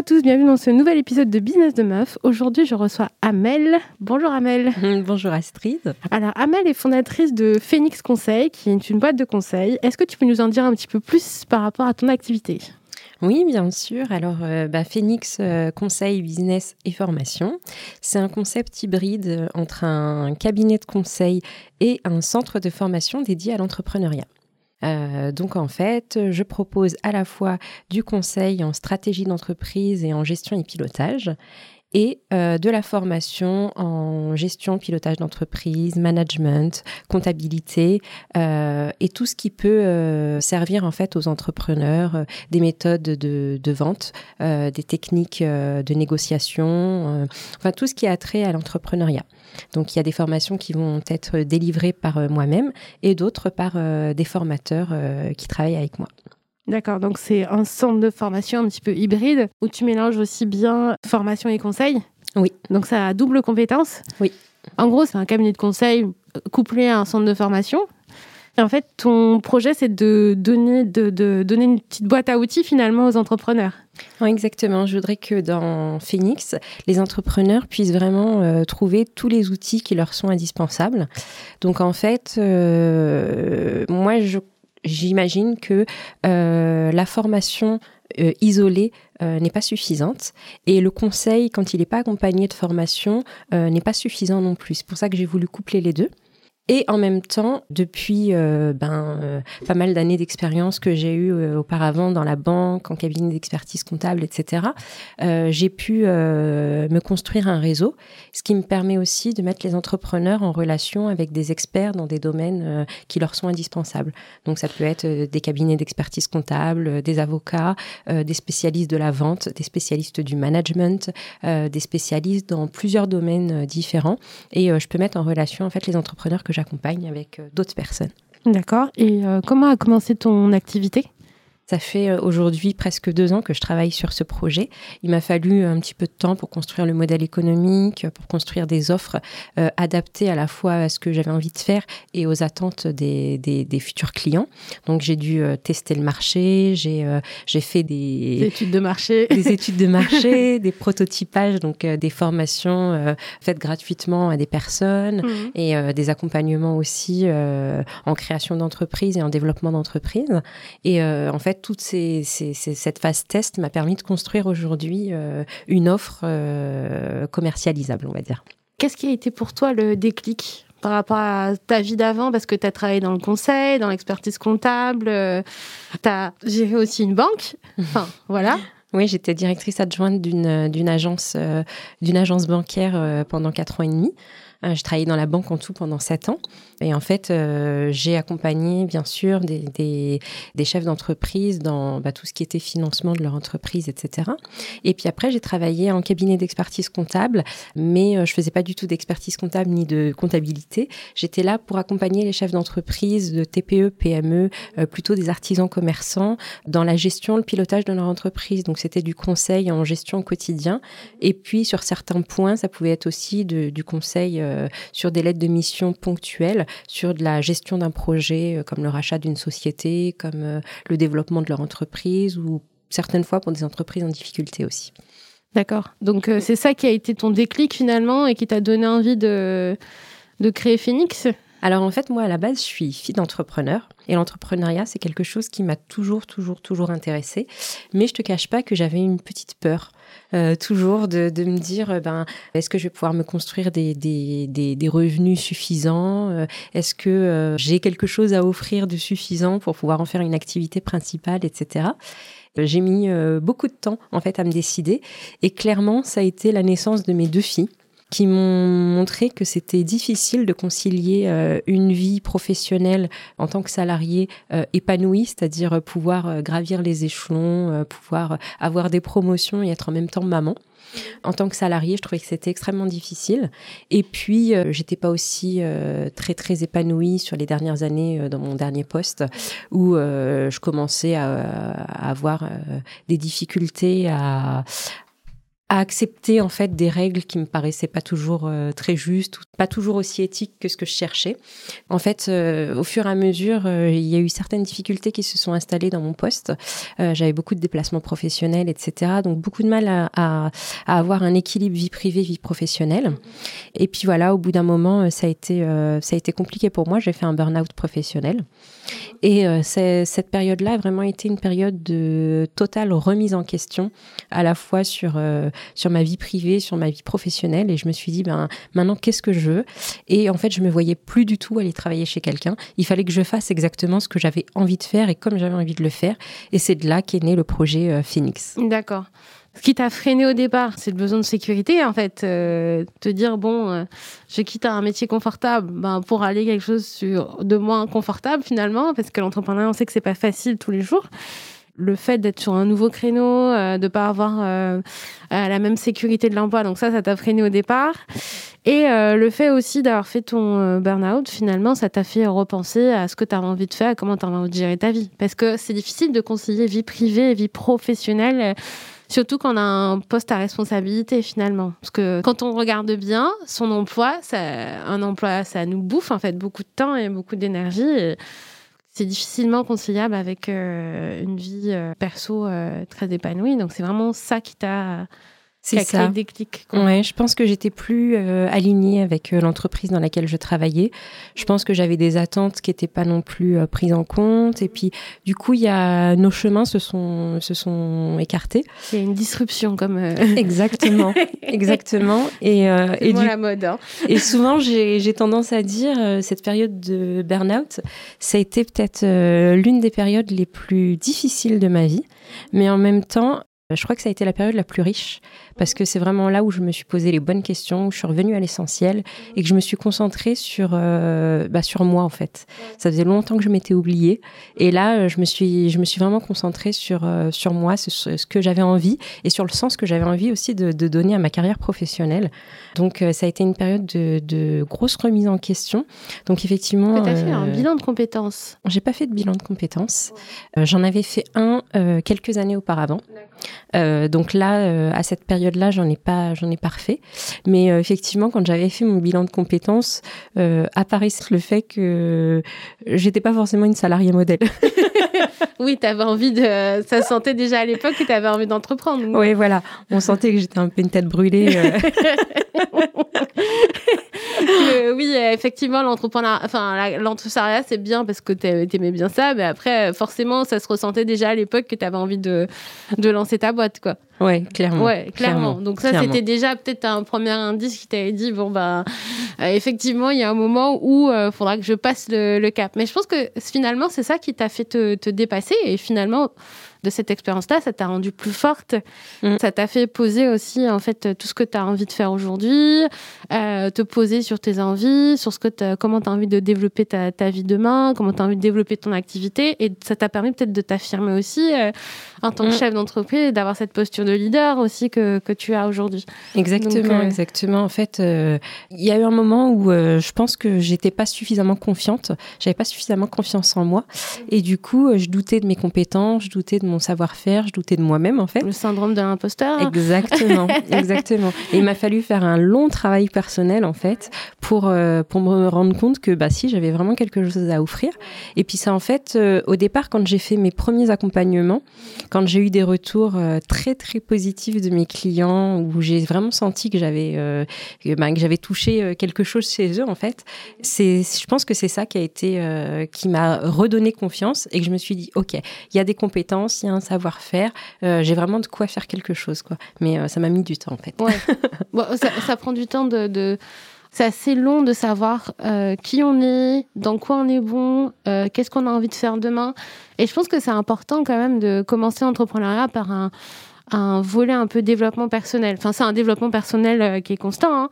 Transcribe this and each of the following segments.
Bonjour à tous, bienvenue dans ce nouvel épisode de Business de Meuf. Aujourd'hui, je reçois Amel. Bonjour Amel. Bonjour Astrid. Alors, Amel est fondatrice de Phoenix Conseil, qui est une boîte de conseil. Est-ce que tu peux nous en dire un petit peu plus par rapport à ton activité? Oui, bien sûr. Alors, euh, bah, Phoenix euh, Conseil, Business et Formation, c'est un concept hybride euh, entre un cabinet de conseil et un centre de formation dédié à l'entrepreneuriat. Euh, donc en fait, je propose à la fois du conseil en stratégie d'entreprise et en gestion et pilotage et euh, de la formation en gestion, pilotage d'entreprise, management, comptabilité euh, et tout ce qui peut euh, servir en fait aux entrepreneurs, euh, des méthodes de, de vente, euh, des techniques de négociation, enfin tout ce qui a trait à l'entrepreneuriat. Donc il y a des formations qui vont être délivrées par moi-même et d'autres par des formateurs qui travaillent avec moi. D'accord, donc c'est un centre de formation un petit peu hybride où tu mélanges aussi bien formation et conseil. Oui. Donc ça a double compétence. Oui. En gros, c'est un cabinet de conseil couplé à un centre de formation. Et en fait, ton projet, c'est de donner, de, de, donner une petite boîte à outils finalement aux entrepreneurs. Oui, exactement. Je voudrais que dans Phoenix, les entrepreneurs puissent vraiment euh, trouver tous les outils qui leur sont indispensables. Donc en fait, euh, moi, je j'imagine que euh, la formation euh, isolée euh, n'est pas suffisante et le conseil, quand il n'est pas accompagné de formation, euh, n'est pas suffisant non plus. C'est pour ça que j'ai voulu coupler les deux. Et en même temps, depuis euh, ben, euh, pas mal d'années d'expérience que j'ai eues euh, auparavant dans la banque, en cabinet d'expertise comptable, etc., j'ai pu me construire un réseau, ce qui me permet aussi de mettre les entrepreneurs en relation avec des experts dans des domaines qui leur sont indispensables. Donc ça peut être des cabinets d'expertise comptable, des avocats, des spécialistes de la vente, des spécialistes du management, des spécialistes dans plusieurs domaines différents. Et je peux mettre en relation en fait les entrepreneurs que j'accompagne avec euh, d'autres personnes. D'accord. Et euh, comment a commencé ton activité? Ça fait euh, aujourd'hui presque deux ans que je travaille sur ce projet. Il m'a fallu un petit peu de temps pour construire le modèle économique, pour construire des offres euh, adaptées à la fois à ce que j'avais envie de faire et aux attentes des, des, des futurs clients. Donc j'ai dû euh, tester le marché, j'ai euh, j'ai fait des, des, études de marché, des études de marché, des prototypages, donc euh, des formations faites gratuitement à des personnes mmh. et des accompagnements aussi en création d'entreprise et en développement d'entreprise. Et en fait toute ces, ces, ces, cette phase test m'a permis de construire aujourd'hui euh, une offre euh, commercialisable, on va dire. Qu'est-ce qui a été pour toi le déclic par rapport à ta vie d'avant? Parce que tu as travaillé dans le conseil, dans l'expertise comptable, euh, tu as géré aussi une banque. Enfin, voilà. Oui, j'étais directrice adjointe d'une agence, euh, agence bancaire euh, pendant quatre ans et demi. Euh, je travaillais dans la banque en tout pendant sept ans. Et en fait, euh, j'ai accompagné, bien sûr, des, des, des chefs d'entreprise dans bah, tout ce qui était financement de leur entreprise, etc. Et puis après, j'ai travaillé en cabinet d'expertise comptable, mais euh, je faisais pas du tout d'expertise comptable ni de comptabilité. J'étais là pour accompagner les chefs d'entreprise, de TPE, PME, plutôt des artisans commerçants, dans la gestion, le pilotage de leur entreprise. Donc c'était du conseil en gestion au quotidien. Et puis sur certains points, ça pouvait être aussi de, du conseil euh, sur des lettres de mission ponctuelles, sur de la gestion d'un projet euh, comme le rachat d'une société, comme euh, le développement de leur entreprise ou certaines fois pour des entreprises en difficulté aussi. D'accord. Donc c'est ça qui a été ton déclic finalement et qui t'a donné envie de, de créer Phoenix? Alors en fait, moi à la base, je suis fille d'entrepreneur et l'entrepreneuriat, c'est quelque chose qui m'a toujours, toujours, toujours intéressée. Mais je te cache pas que j'avais une petite peur. Euh, toujours de, de, me dire euh, ben est-ce que je vais pouvoir me construire des, des, des, des revenus suffisants euh, est-ce que euh, j'ai quelque chose à offrir de suffisant pour pouvoir en faire une activité principale etc j'ai mis beaucoup de temps en fait à me décider et clairement ça a été la naissance de mes deux filles qui m'ont montré que c'était difficile de concilier euh, une vie professionnelle en tant que salarié euh, épanoui, c'est-à-dire pouvoir euh, gravir les échelons, euh, pouvoir avoir des promotions et être en même temps maman. En tant que salarié, je trouvais que c'était extrêmement difficile. Et puis, euh, j'étais pas aussi euh, très très épanouie sur les dernières années euh, dans mon dernier poste, où je commençais à avoir des difficultés à, à accepter en fait des règles qui me paraissaient pas toujours euh, très justes, pas toujours aussi éthiques que ce que je cherchais. En fait, euh, au fur et à mesure, euh, il y a eu certaines difficultés qui se sont installées dans mon poste. J'avais beaucoup de déplacements professionnels, etc. Donc beaucoup de mal à, à, à avoir un équilibre vie privée vie professionnelle. Et puis voilà, au bout d'un moment, ça a été ça a été compliqué pour moi. J'ai fait un burn-out professionnel. Et cette période-là a vraiment été une période de totale remise en question, à la fois sur sur ma vie privée, sur ma vie professionnelle. Et je me suis dit, ben, maintenant, qu'est-ce que je veux? Et en fait, je me voyais plus du tout aller travailler chez quelqu'un. Il fallait que je fasse exactement ce que j'avais envie de faire et comme j'avais envie de le faire. Et c'est de là qu'est né le projet euh, Phoenix. D'accord. Ce qui t'a freiné au départ, c'est le besoin de sécurité, en fait. Euh, te dire, bon, euh, je quitte un métier confortable ben, pour aller quelque chose sur, de moins confortable, finalement, parce que l'entrepreneuriat, on sait que c'est pas facile tous les jours le fait d'être sur un nouveau créneau, euh, de pas avoir euh, euh, la même sécurité de l'emploi. Donc ça, ça t'a freiné au départ. Et le fait aussi d'avoir fait ton burn-out, finalement, ça t'a fait repenser à ce que tu as envie de faire, à comment tu as envie de gérer ta vie. Parce que c'est difficile de concilier vie privée et vie professionnelle. Surtout quand on a un poste à responsabilité finalement. Parce que quand on regarde bien, son emploi, un emploi, ça nous bouffe en fait beaucoup de temps et beaucoup d'énergie c'est difficilement conciliable avec euh, une vie euh, perso euh, très épanouie. Donc c'est vraiment ça qui t'a c'est ça. déclic. Ouais, je pense que j'étais plus alignée avec l'entreprise dans laquelle je travaillais. Je pense que j'avais des attentes qui n'étaient pas non plus prises en compte. Et puis, du coup, il y a nos chemins se sont se sont écartés. Il y a une disruption, comme. Exactement, exactement. Et, et du... la mode. Hein. et souvent, j'ai tendance à dire cette période de burn-out, ça a été peut-être l'une des périodes les plus difficiles de ma vie, mais en même temps, je crois que ça a été la période la plus riche parce que c'est vraiment là où je me suis posé les bonnes questions, où je suis revenue à l'essentiel et que je me suis concentrée sur, euh, bah, sur moi en fait. Ça faisait longtemps que je m'étais oubliée et là je me suis, je me suis vraiment concentrée sur, euh, sur moi, ce, ce que j'avais envie et sur le sens que j'avais envie aussi de, de, donner à ma carrière professionnelle. Donc euh, ça a été une période de, de grosse remise en question. Donc effectivement. Tu as fait un bilan de compétences J'ai pas fait de bilan de compétences. J'en avais fait un quelques années auparavant. Donc là, à cette période là j'en ai pas, j'en ai parfait. Mais euh, effectivement, quand j'avais fait mon bilan de compétences, euh, apparaissait le fait que j'étais pas forcément une salariée modèle. oui, tu avais envie de. Ça sentait déjà à l'époque que tu avais envie d'entreprendre. Oui, voilà. On sentait que j'étais un peu une tête brûlée. Oui, effectivement, l'entrepreneuriat, enfin, l'entrepreneuriat, c'est bien parce que tu aimais bien ça, mais après, forcément, ça se ressentait déjà à l'époque que tu avais envie de, de lancer ta boîte, quoi. Ouais, clairement. Ouais, clairement. Donc ça, c'était déjà peut-être un premier indice qui t'avait dit, bon, bah, euh, effectivement, il y a un moment où il euh, faudra que je passe le, cap. Mais je pense que finalement, c'est ça qui t'a fait te, te dépasser et finalement, de cette expérience-là, ça t'a rendu plus forte. Mm. Ça t'a fait poser aussi, en fait, tout ce que tu as envie de faire aujourd'hui, euh, te poser sur tes envies, sur ce que comment tu as envie de développer ta, ta vie demain, comment tu as envie de développer ton activité. Et ça t'a permis peut-être de t'affirmer aussi euh, en tant que mm. chef d'entreprise, d'avoir cette posture de leader aussi que, que tu as aujourd'hui. Exactement, euh, exactement. En fait, il y a eu un moment où je pense que j'étais pas suffisamment confiante, j'avais pas suffisamment confiance en moi. Et du coup, je doutais de mes compétences, je doutais de mon savoir-faire, je doutais de moi-même en fait. Le syndrome de l'imposteur. Exactement, exactement. Et il m'a fallu faire un long travail personnel en fait pour euh, pour me rendre compte que bah si j'avais vraiment quelque chose à offrir. Et puis ça en fait euh, au départ quand j'ai fait mes premiers accompagnements, quand j'ai eu des retours euh, très très positifs de mes clients où j'ai vraiment senti que j'avais bah, que j'avais touché quelque chose chez eux en fait, c'est je pense que c'est ça qui a été qui m'a redonné confiance et que je me suis dit ok il y a des compétences un savoir-faire, euh, j'ai vraiment de quoi faire quelque chose, quoi. Mais euh, ça m'a mis du temps, en fait. ça, prend du temps de... C'est assez long de savoir euh, qui on est, dans quoi on est bon, qu'est-ce qu'on a envie de faire demain. Et je pense que c'est important quand même de commencer l'entrepreneuriat par un, un volet un peu développement personnel. Enfin, c'est un développement personnel euh, qui est constant, hein.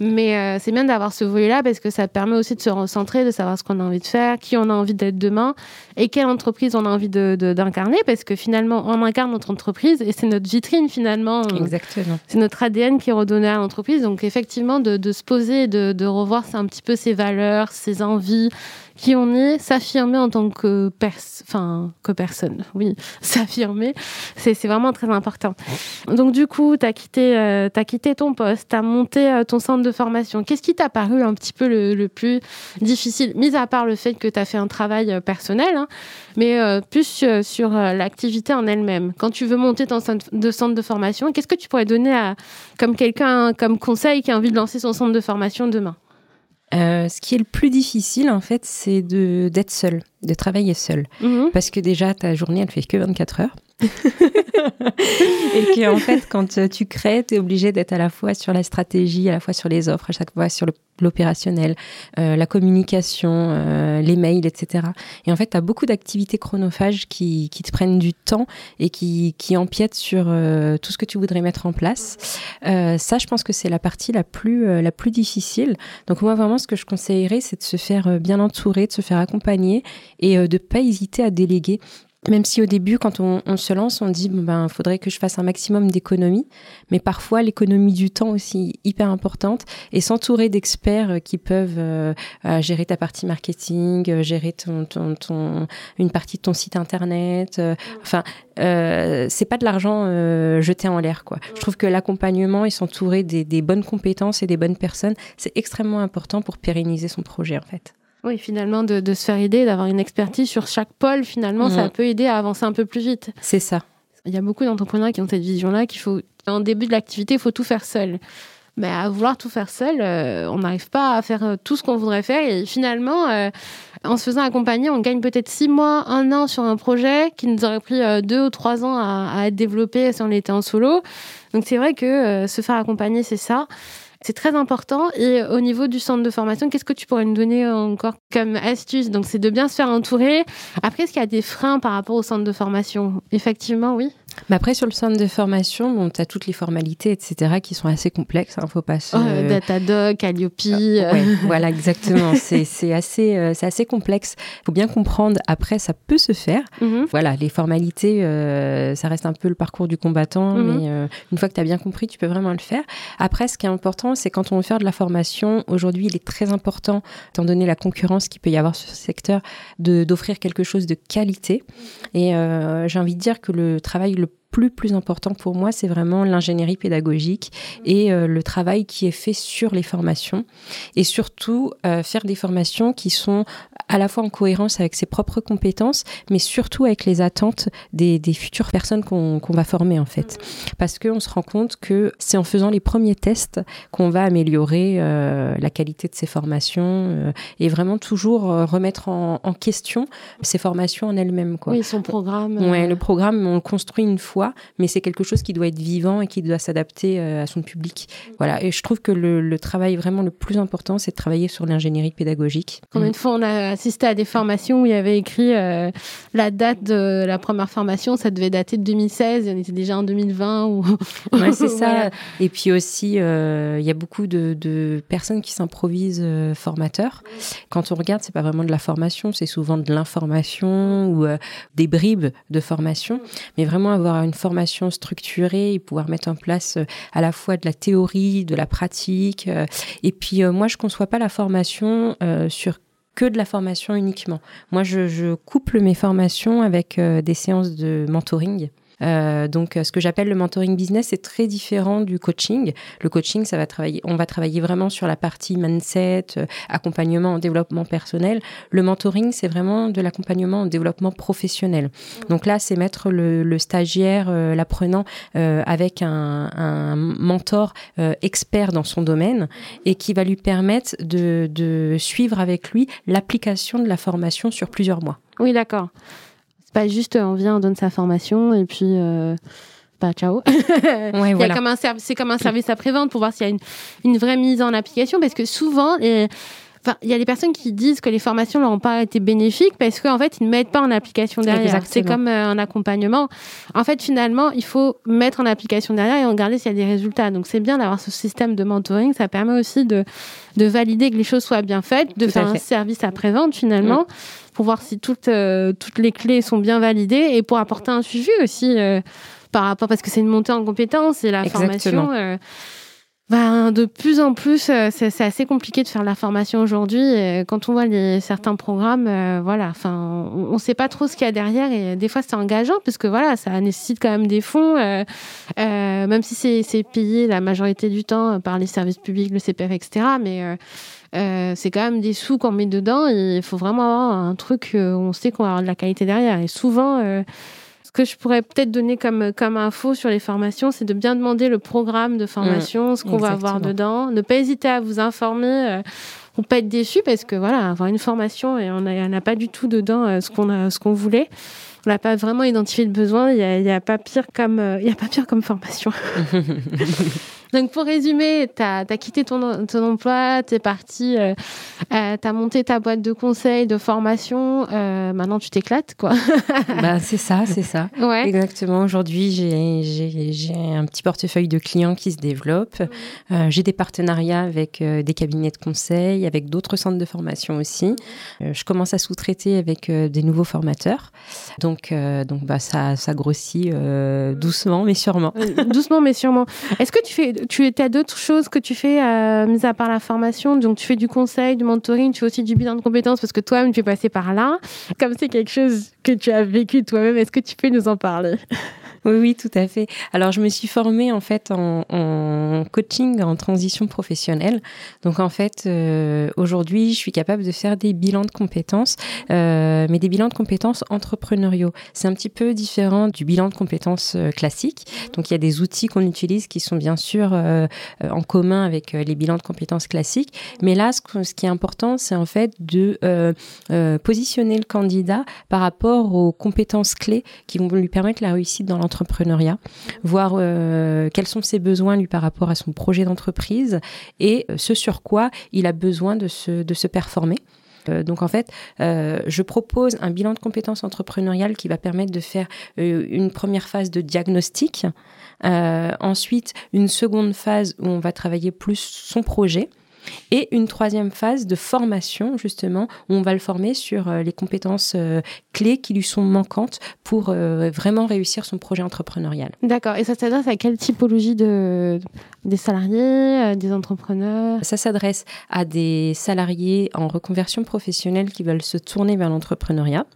mais euh, c'est bien d'avoir ce volet-là parce que ça permet aussi de se recentrer, de savoir ce qu'on a envie de faire, qui on a envie d'être demain et quelle entreprise on a envie d'incarner de, parce que finalement, on incarne notre entreprise et c'est notre vitrine finalement. Exactement. C'est notre ADN qui est redonné à l'entreprise. Donc, effectivement, de, de se poser, de, de revoir un petit peu ses valeurs, ses envies, qui on est, s'affirmer en tant que, enfin, que personne. Oui, s'affirmer, c'est vraiment très important. Donc du coup, tu as, quitté, euh, as quitté ton poste, tu as monté euh, ton centre de formation. Qu'est-ce qui t'a paru un petit peu le, plus difficile, mis à part le fait que tu as fait un travail personnel, hein, mais plus sur l'activité en elle-même Quand tu veux monter ton centre de, centre de formation, qu'est-ce que tu pourrais donner à, comme quelqu'un, comme conseil qui a envie de lancer son centre de formation demain? euh, ce qui est le plus difficile, en fait, c'est d'être seul, de travailler seul. Mhm. Parce que déjà, ta journée, elle fait que 24 heures. et que en fait, quand euh, tu crées, tu es obligé d'être à la fois sur la stratégie, à la fois sur les offres, à chaque fois sur l'opérationnel, euh, la communication, euh, les mails, etc. Et en fait, tu as beaucoup d'activités chronophages qui, qui, te prennent du temps et qui, qui empiètent sur tout ce que tu voudrais mettre en place. ça, je pense que c'est la partie la plus, la plus difficile. Donc moi, vraiment, ce que je conseillerais, c'est de se faire bien entourer, de se faire accompagner et de pas hésiter à déléguer. Même si au début, quand on, se lance, on dit ben faudrait que je fasse un maximum d'économies, mais parfois l'économie du temps aussi hyper importante et s'entourer d'experts euh, qui peuvent euh, euh, gérer ta partie marketing, gérer ton, ton, ton, une partie de ton site internet. enfin, euh, c'est pas de l'argent jeté en l'air quoi. Je trouve que l'accompagnement et s'entourer des, des bonnes compétences et des bonnes personnes, c'est extrêmement important pour pérenniser son projet en fait. Oui, finalement, de, se faire aider, d'avoir une expertise sur chaque pôle, finalement, ça peut aider à avancer un peu plus vite. C'est ça. Il y a beaucoup d'entrepreneurs qui ont cette vision-là, qu'il faut, en début de l'activité, il faut tout faire seul. Mais à vouloir tout faire seul, euh, on n'arrive pas à faire euh, tout ce qu'on voudrait faire. Et finalement, euh, en se faisant accompagner, on gagne peut-être six mois, un an sur un projet qui nous aurait pris deux ou trois ans à, à, être développé si on était en solo. Donc c'est vrai que se faire accompagner, c'est ça. C'est très important. Et au niveau du centre de formation, qu'est-ce que tu pourrais nous donner encore comme astuce? Donc, c'est de bien se faire entourer. Après, est-ce qu'il y a des freins par rapport au centre de formation? Effectivement, oui. Mais après, sur le centre de formation, bon, tu as toutes les formalités, etc., qui sont assez complexes. Hein, faut pas se... oh, Datadoc, Alliope. Ah, voilà, exactement. c'est assez, euh, assez complexe. faut bien comprendre. Après, ça peut se faire. Mhm. Voilà, les formalités, euh, ça reste un peu le parcours du combattant. Mhm. Mais euh, une fois que tu as bien compris, tu peux vraiment le faire. Après, ce qui est important, c'est quand on veut faire de la formation, aujourd'hui, il est très important, étant donné la concurrence qu'il peut y avoir sur ce secteur, d'offrir quelque chose de qualité. Et j'ai envie de dire que le travail le plus plus important pour moi, c'est vraiment l'ingénierie pédagogique et euh, le travail qui est fait sur les formations et surtout euh, faire des formations qui sont à la fois en cohérence avec ses propres compétences, mais surtout avec les attentes des, des futures personnes qu'on va former en fait. Parce qu'on se rend compte que c'est en faisant les premiers tests qu'on va améliorer euh, la qualité de ces formations et vraiment toujours remettre en, en, question ces formations en elles-mêmes. Oui, son programme. Ouais, le programme, on le construit une fois mais c'est quelque chose qui doit être vivant et qui doit s'adapter euh, à son public. Voilà. Et je trouve que le, travail vraiment le plus important, c'est de travailler sur l'ingénierie pédagogique. Combien de fois on a assisté à des formations où il y avait écrit euh, la date de la première formation, ça devait dater de 2016 et on était déjà en 2020 ou. ouais, c'est ça. Et puis aussi, euh, il y a beaucoup de, de personnes qui s'improvisent formateurs. Quand on regarde, c'est pas vraiment de la formation, c'est souvent de l'information ou des bribes de formation, mais vraiment avoir une formation structurée et pouvoir mettre en place euh, à la fois de la théorie, de la pratique. Euh, et puis euh, moi, je conçois pas la formation sur que de la formation uniquement. Moi, je, je couple mes formations avec des séances de mentoring. Euh, donc, ce que j'appelle le mentoring business, c'est très différent du coaching. Le coaching, ça va travailler, on va travailler vraiment sur la partie mindset, euh, accompagnement en développement personnel. Le mentoring, c'est vraiment de l'accompagnement en développement professionnel. Donc là, c'est mettre le, stagiaire, euh, l'apprenant, euh, avec un, mentor expert dans son domaine et qui va lui permettre de suivre avec lui l'application de la formation sur plusieurs mois. Oui, d'accord pas juste on vient, on donne sa formation et puis euh, bah, ciao. Ouais, voilà. c'est comme un service après-vente pour voir s'il y a une, une, vraie mise en application parce que souvent, il y a des personnes qui disent que les formations n'ont pas été bénéfiques parce qu'en fait, ils ne mettent pas en application derrière. C'est comme euh, un accompagnement. En fait, finalement, il faut mettre en application derrière et regarder s'il y a des résultats. Donc, c'est bien d'avoir ce système de mentoring. Ça permet aussi de, de valider que les choses soient bien faites, de faire un service après-vente finalement. Mm pour voir si toutes, euh, toutes les clés sont bien validées et pour apporter un suivi aussi euh, par rapport, parce que c'est une montée en compétences et la formation. Euh, ben, de plus en plus, c'est assez compliqué de faire la formation aujourd'hui. Quand on voit les, certains programmes, euh, voilà, enfin, on ne sait pas trop ce qu'il y a derrière et des fois c'est engageant parce que voilà, ça nécessite quand même des fonds, euh, même si c'est payé la majorité du temps par les services publics, le CPF, etc. Mais c'est quand même des sous qu'on met dedans et il faut vraiment avoir un truc où on sait qu'on va avoir de la qualité derrière. Et souvent, ce que je pourrais peut-être donner comme, comme info sur les formations, c'est de bien demander le programme de formation, mmh, ce qu'on va avoir dedans. Ne pas hésiter à vous informer euh, ou pas être déçu parce que voilà, avoir une formation et on n'a pas du tout dedans euh, ce qu'on a, ce qu'on voulait. On n'a pas vraiment identifié le besoin. Il n'y a, a, pas pire comme, euh, y a pas pire comme formation. Donc, pour résumer, tu as, quitté ton, ton emploi, tu es parti, euh, euh tu as monté ta boîte de conseils, de formation. Euh, maintenant, tu t'éclates, quoi. bah, c'est ça, c'est ça. Ouais. Exactement. Aujourd'hui, j'ai un petit portefeuille de clients qui se développe. Euh, j'ai des partenariats avec des cabinets de conseil, avec d'autres centres de formation aussi. Je commence à sous-traiter avec des nouveaux formateurs. Donc, donc bah, ça, ça grossit doucement, mais sûrement. doucement, mais sûrement. Est-ce que tu fais tu as d'autres choses que tu fais, euh, mis à part la formation? Donc, tu fais du conseil, du mentoring, tu fais aussi du bilan de compétences parce que toi-même, tu es passé par là. Comme c'est quelque chose que tu as vécu toi-même, est-ce que tu peux nous en parler? Oui, tout à fait. Alors, je me suis formée en fait en, coaching en transition professionnelle. Donc, en fait, euh, aujourd'hui, je suis capable de faire des bilans de compétences, euh, mais des bilans de compétences entrepreneuriaux. C'est un petit peu différent du bilan de compétences classique. Donc, il y a des outils qu'on utilise qui sont bien sûr euh, en commun avec les bilans de compétences classiques. Mais là, ce, ce qui est important, c'est en fait de positionner le candidat par rapport aux compétences clés qui vont lui permettre la réussite dans l'entreprise entrepreneuriat, voir euh, quels sont ses besoins lui par rapport à son projet d'entreprise et euh, ce sur quoi il a besoin de se, de se performer. Euh, donc en fait, je propose un bilan de compétences entrepreneuriales qui va permettre de faire une première phase de diagnostic, ensuite une seconde phase où on va travailler plus son projet, et une troisième phase de formation, justement, où on va le former sur euh, les compétences euh, clés qui lui sont manquantes pour euh, vraiment réussir son projet entrepreneurial. D'accord. Et ça s'adresse à quelle typologie de, des salariés, des entrepreneurs? Ça s'adresse à des salariés en reconversion professionnelle qui veulent se tourner vers l'entrepreneuriat,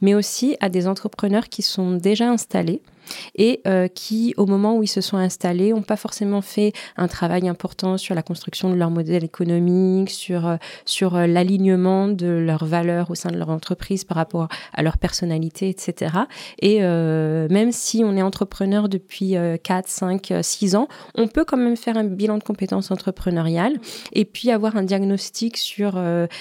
mais aussi à des entrepreneurs qui sont déjà installés et euh, qui, au moment où ils se sont installés, n'ont pas forcément fait un travail important sur la construction de leur modèle économique, sur, euh, sur euh, l'alignement de leurs valeurs au sein de leur entreprise par rapport à leur personnalité, etc. Et même si on est entrepreneur depuis 4, 5, 6 ans, on peut quand même faire un bilan de compétences entrepreneuriales et puis avoir un diagnostic sur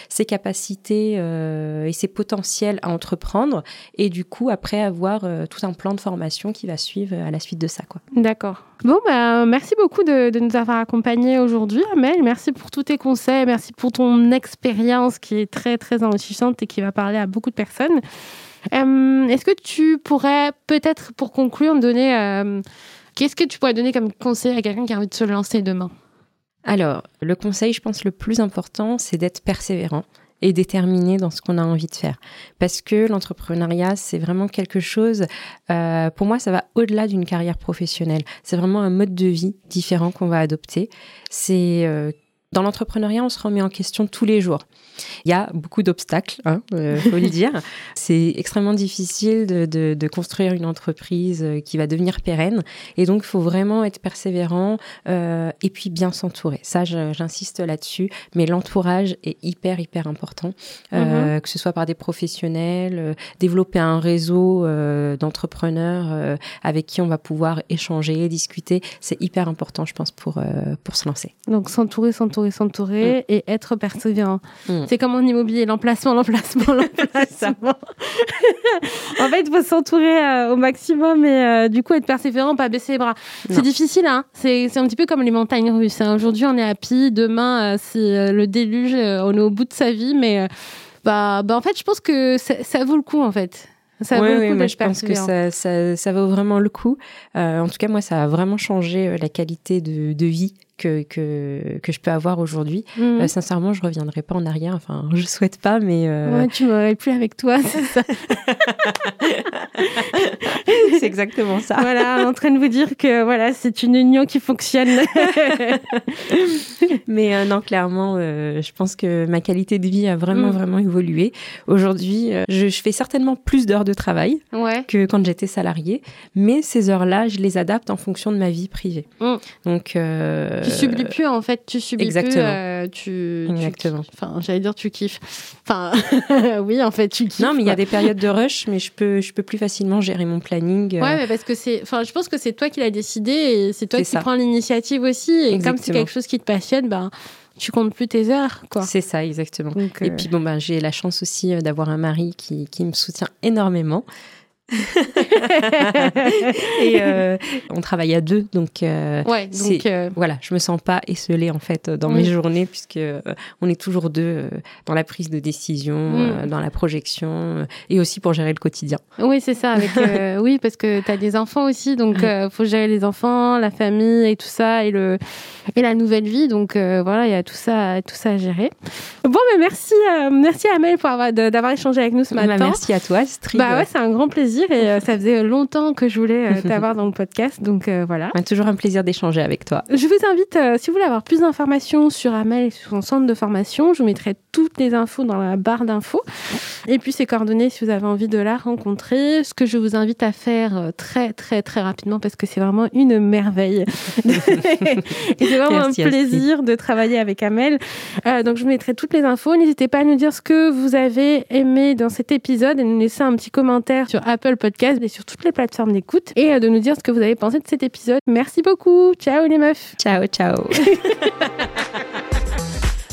ses capacités et ses potentiels à entreprendre et du coup après avoir tout un plan de formation qui va suivre à la suite de ça. Quoi. D'accord. Bon, bah, merci beaucoup de, nous avoir accompagnés aujourd'hui, Amel. Merci pour tous tes conseils, merci pour ton expérience qui est très, très enrichissante et qui va parler à beaucoup de personnes. Euh, est-ce que tu pourrais, peut-être pour conclure, me donner... Euh, qu'est-ce que tu pourrais donner comme conseil à quelqu'un qui a envie de se lancer demain? Alors, le conseil, je pense, le plus important, c'est d'être persévérant et déterminé dans ce qu'on a envie de faire. Parce que l'entrepreneuriat, c'est vraiment quelque chose, euh, pour moi, ça va au-delà d'une carrière professionnelle. C'est vraiment un mode de vie différent qu'on va adopter. C'est euh, dans l'entrepreneuriat, on se remet en question tous les jours. Il y a beaucoup d'obstacles, il hein, euh, faut le dire. C'est extrêmement difficile de, construire une entreprise euh, qui va devenir pérenne. Et donc, il faut vraiment être persévérant euh, et puis bien s'entourer. Ça, j'insiste là-dessus. Mais l'entourage est hyper, hyper important. Mm-hmm. Que ce soit par des professionnels, développer un réseau d'entrepreneurs avec qui on va pouvoir échanger, discuter. C'est hyper important, je pense, pour, pour se lancer. Donc, s'entourer, s'entourer s'entourer, mm. et être persévérant. Mm. C'est comme en immobilier, l'emplacement, l'emplacement, l'emplacement. en fait, il faut s'entourer euh, au maximum et euh, du coup être persévérant, pas baisser les bras. C'est difficile, hein c'est un petit peu comme les montagnes russes. Hein. Aujourd'hui, on est happy, demain, euh, c'est le déluge, on est au bout de sa vie, mais bah, bah en fait, je pense que ça, vaut le coup, en fait. Ça vaut le coup oui, je pense que ça, ça, ça, vaut vraiment le coup. en tout cas, moi, ça a vraiment changé la qualité de, de vie que, que, que je peux avoir aujourd'hui. Mhm. Euh, sincèrement, je reviendrai pas en arrière. Enfin, je souhaite pas, mais euh, Ouais, tu m'aurais plus avec toi, c'est ça. c'est exactement ça. voilà, en train de vous dire que voilà, c'est une union qui fonctionne. Mais euh, non, clairement, euh, je pense que ma qualité de vie a vraiment, Mm. vraiment évolué. Aujourd'hui, je, je fais certainement plus d'heures de travail ouais. que quand j'étais salariée, mais ces heures-là, je les adapte en fonction de ma vie privée. Mm. Donc, Tu subis plus en fait, tu subis exactement. plus. euh, tu, Exactement. Enfin, j'allais dire tu kiffes. Enfin, oui, en fait, tu kiffes. Non, mais il y a des périodes de rush, mais je peux, je peux plus facilement gérer mon planning. euh, Ouais, mais parce que c'est. Enfin, je pense que c'est toi qui l'as décidé et c'est toi qui ça. prends l'initiative aussi. Et comme c'est quelque chose qui te passionne, ben, tu comptes plus tes heures, quoi. C'est ça, exactement. Donc, Et euh, puis bon, ben, j'ai la chance aussi euh, d'avoir un mari qui, qui me soutient énormément. Et euh, on travaille à deux, donc euh, ouais, donc. euh, voilà, je me sens pas esselée en fait dans Oui. mes journées puisque euh, on est toujours deux dans la prise de décision, Mm. dans la projection et aussi pour gérer le quotidien. Oui, c'est ça. Avec, oui, parce que tu as des enfants aussi, donc il faut gérer les enfants, la famille et tout ça, et, le, et la nouvelle vie. Donc voilà, il y a tout ça, tout ça à gérer. Bon, mais merci, merci Amel pour d'avoir échangé avec nous ce Bah, matin. merci à toi, Astrid. Bah ouais, c'est un grand plaisir et euh, ça faisait longtemps que je voulais euh, t'avoir dans le podcast, donc euh, voilà. Toujours un plaisir d'échanger avec toi. Je vous invite, si vous voulez avoir plus d'informations sur Amel et sur son centre de formation, je vous mettrai toutes les infos dans la barre d'infos. Et puis ses coordonnées si vous avez envie de la rencontrer. Ce que je vous invite à faire très très très rapidement parce que c'est vraiment une merveille. et c'est vraiment Merci, un plaisir de travailler avec Amel. Euh, donc je vous mettrai toutes les infos. N'hésitez pas à nous dire ce que vous avez aimé dans cet épisode et nous laisser un petit commentaire sur Apple Podcast et sur toutes les plateformes d'écoute et euh, de nous dire ce que vous avez pensé de cet épisode. Merci beaucoup. Ciao les meufs. Ciao, ciao.